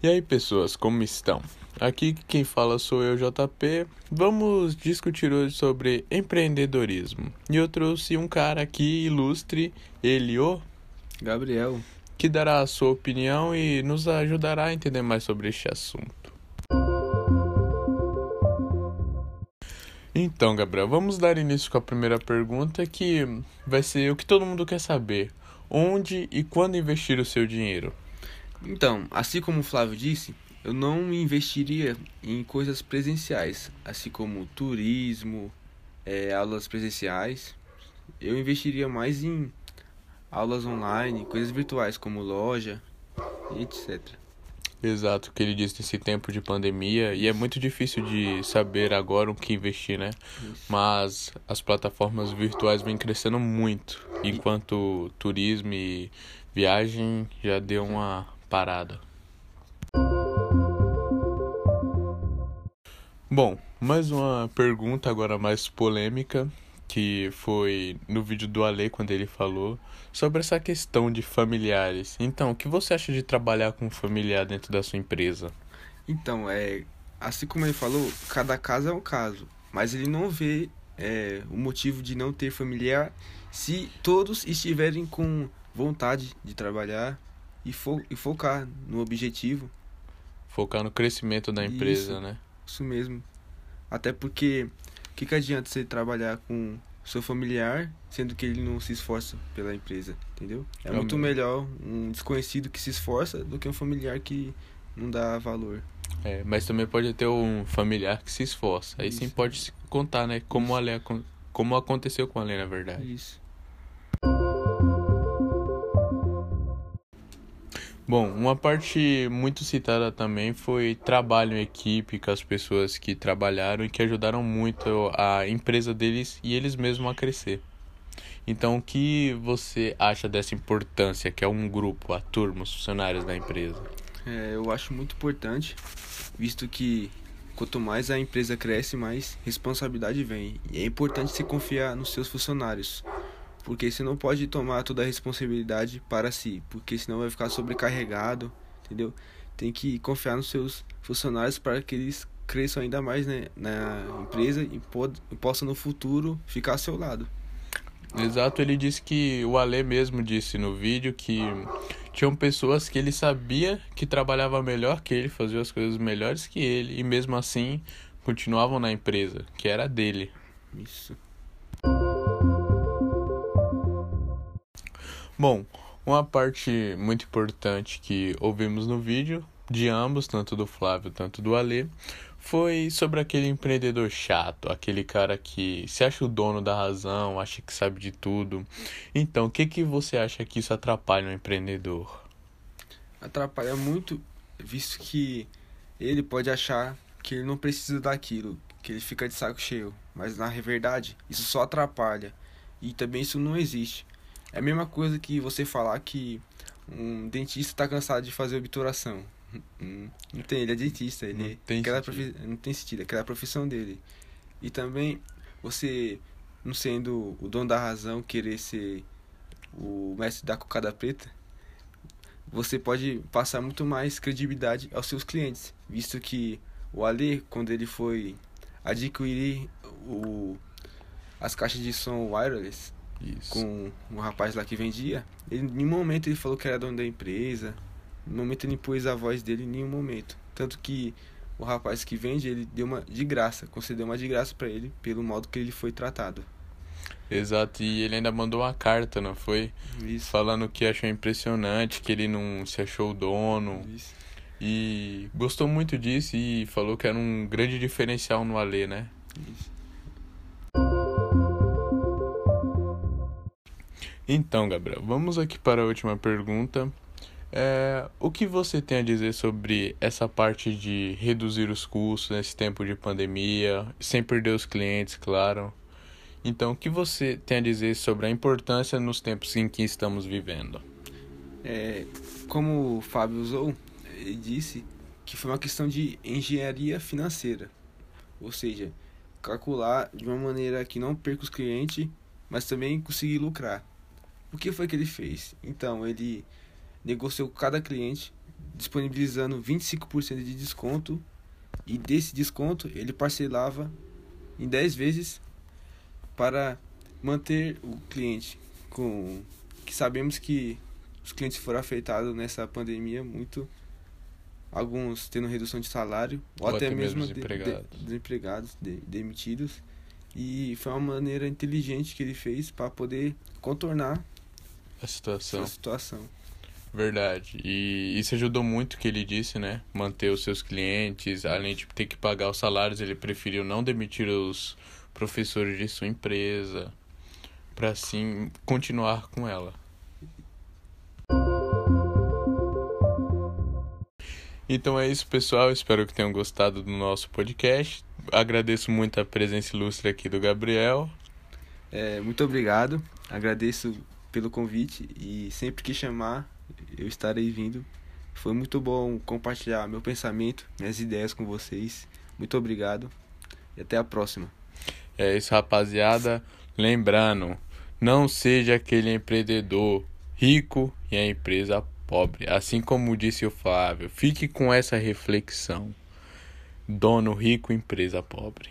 E aí, pessoas, como estão? Aqui quem fala sou eu, JP. Vamos discutir hoje sobre empreendedorismo. E eu trouxe um cara aqui ilustre, ele, o Gabriel, que dará a sua opinião e nos ajudará a entender mais sobre este assunto. Então, Gabriel, vamos dar início com a primeira pergunta que vai ser o que todo mundo quer saber: onde e quando investir o seu dinheiro? Então, assim como o Flávio disse, eu não investiria em coisas presenciais, assim como turismo, é, aulas presenciais. Eu investiria mais em aulas online, coisas virtuais como loja etc. Exato, o que ele disse nesse tempo de pandemia, e é muito difícil de saber agora o que investir, né? Isso. Mas as plataformas virtuais vêm crescendo muito, enquanto turismo e viagem já deu uma parada. Bom, mais uma pergunta agora mais polêmica, que foi no vídeo do Ale quando ele falou sobre essa questão de familiares. Então, o que você acha de trabalhar com um familiar dentro da sua empresa? Então, é, assim como ele falou, cada caso é um caso, mas ele não vê é, o motivo de não ter familiar se todos estiverem com vontade de trabalhar e, fo e focar no objetivo. Focar no crescimento da empresa, Isso. né? Isso mesmo. Até porque, o que, que adianta você trabalhar com seu familiar, sendo que ele não se esforça pela empresa, entendeu? É muito Realmente. melhor um desconhecido que se esforça do que um familiar que não dá valor. É, mas também pode ter um familiar que se esforça. Aí sim Isso. pode se contar, né? Como, o Ale, acon- como aconteceu com a Ale, na verdade. Isso. Bom, uma parte muito citada também foi trabalho em equipe com as pessoas que trabalharam e que ajudaram muito a empresa deles e eles mesmos a crescer. Então, o que você acha dessa importância que é um grupo, a turma, os funcionários da empresa? É, eu acho muito importante, visto que quanto mais a empresa cresce, mais responsabilidade vem. E é importante se confiar nos seus funcionários, porque você não pode tomar toda a responsabilidade para si, porque senão vai ficar sobrecarregado, entendeu? Tem que confiar nos seus funcionários para que eles cresçam ainda mais né, na empresa e, pod- e possam no futuro ficar ao seu lado. Exato, ele disse que o Ale mesmo disse no vídeo que tinham pessoas que ele sabia que trabalhava melhor que ele, faziam as coisas melhores que ele e mesmo assim continuavam na empresa, que era dele. Isso. Bom, uma parte muito importante que ouvimos no vídeo de ambos, tanto do Flávio, tanto do Ale, foi sobre aquele empreendedor chato, aquele cara que se acha o dono da razão, acha que sabe de tudo. Então, o que que você acha que isso atrapalha um empreendedor? atrapalha muito, visto que ele pode achar que ele não precisa daquilo, que ele fica de saco cheio, mas na verdade isso só atrapalha e também isso não existe. É a mesma coisa que você falar que um dentista está cansado de fazer obturação. Hum, Não tem, ele é dentista, ele Não tem aquela sentido. profi- não tem sentido, aquela é a profissão dele. E também você não sendo o dono da razão querer ser o mestre da cocada preta, você pode passar muito mais credibilidade aos seus clientes, visto que o Ale, quando ele foi adquirir o, as caixas de som wireless Isso. com o rapaz lá que vendia, ele, em nenhum momento ele falou que era dono da empresa, em nenhum momento ele pôs a voz dele, em nenhum momento. Tanto que o rapaz que vende, ele deu uma de graça, concedeu uma de graça para ele, pelo modo que ele foi tratado. Exato, e ele ainda mandou uma carta, não foi? Isso. Falando que achou impressionante, que ele não se achou o dono. Isso. E gostou muito disso e falou que era um grande diferencial no Ale, né? Isso. Então, Gabriel, vamos aqui para a última pergunta. É, o que você tem a dizer sobre essa parte de reduzir os custos nesse tempo de pandemia, sem perder os clientes, claro? Então, o que você tem a dizer sobre a importância nos tempos em que estamos vivendo? É, como o Fábio usou, ele disse que foi uma questão de engenharia financeira. Ou seja, calcular de uma maneira que não perca os clientes, mas também conseguir lucrar. O que foi que ele fez? Então, ele negociou com cada cliente disponibilizando 25% de desconto. E desse desconto ele parcelava em 10 vezes para manter o cliente com que sabemos que os clientes foram afetados nessa pandemia muito alguns tendo redução de salário ou, ou até, até, mesmo, mesmo desempregados, de, de, desempregados de, demitidos. E foi uma maneira inteligente que ele fez para poder contornar a situação. a situação. Verdade. E isso ajudou muito o que ele disse, né? Manter os seus clientes, além de ter que pagar os salários, ele preferiu não demitir os professores de sua empresa para assim continuar com ela. Então é isso, pessoal. Espero que tenham gostado do nosso podcast. Agradeço muito a presença ilustre aqui do Gabriel. É, muito obrigado. Agradeço pelo convite e sempre que chamar, eu estarei vindo. Foi muito bom compartilhar meu pensamento, minhas ideias com vocês. Muito obrigado e até a próxima. É isso, rapaziada. Lembrando, não seja aquele empreendedor rico e a empresa pobre. Assim como disse o Flávio, fique com essa reflexão. Dono rico, empresa pobre.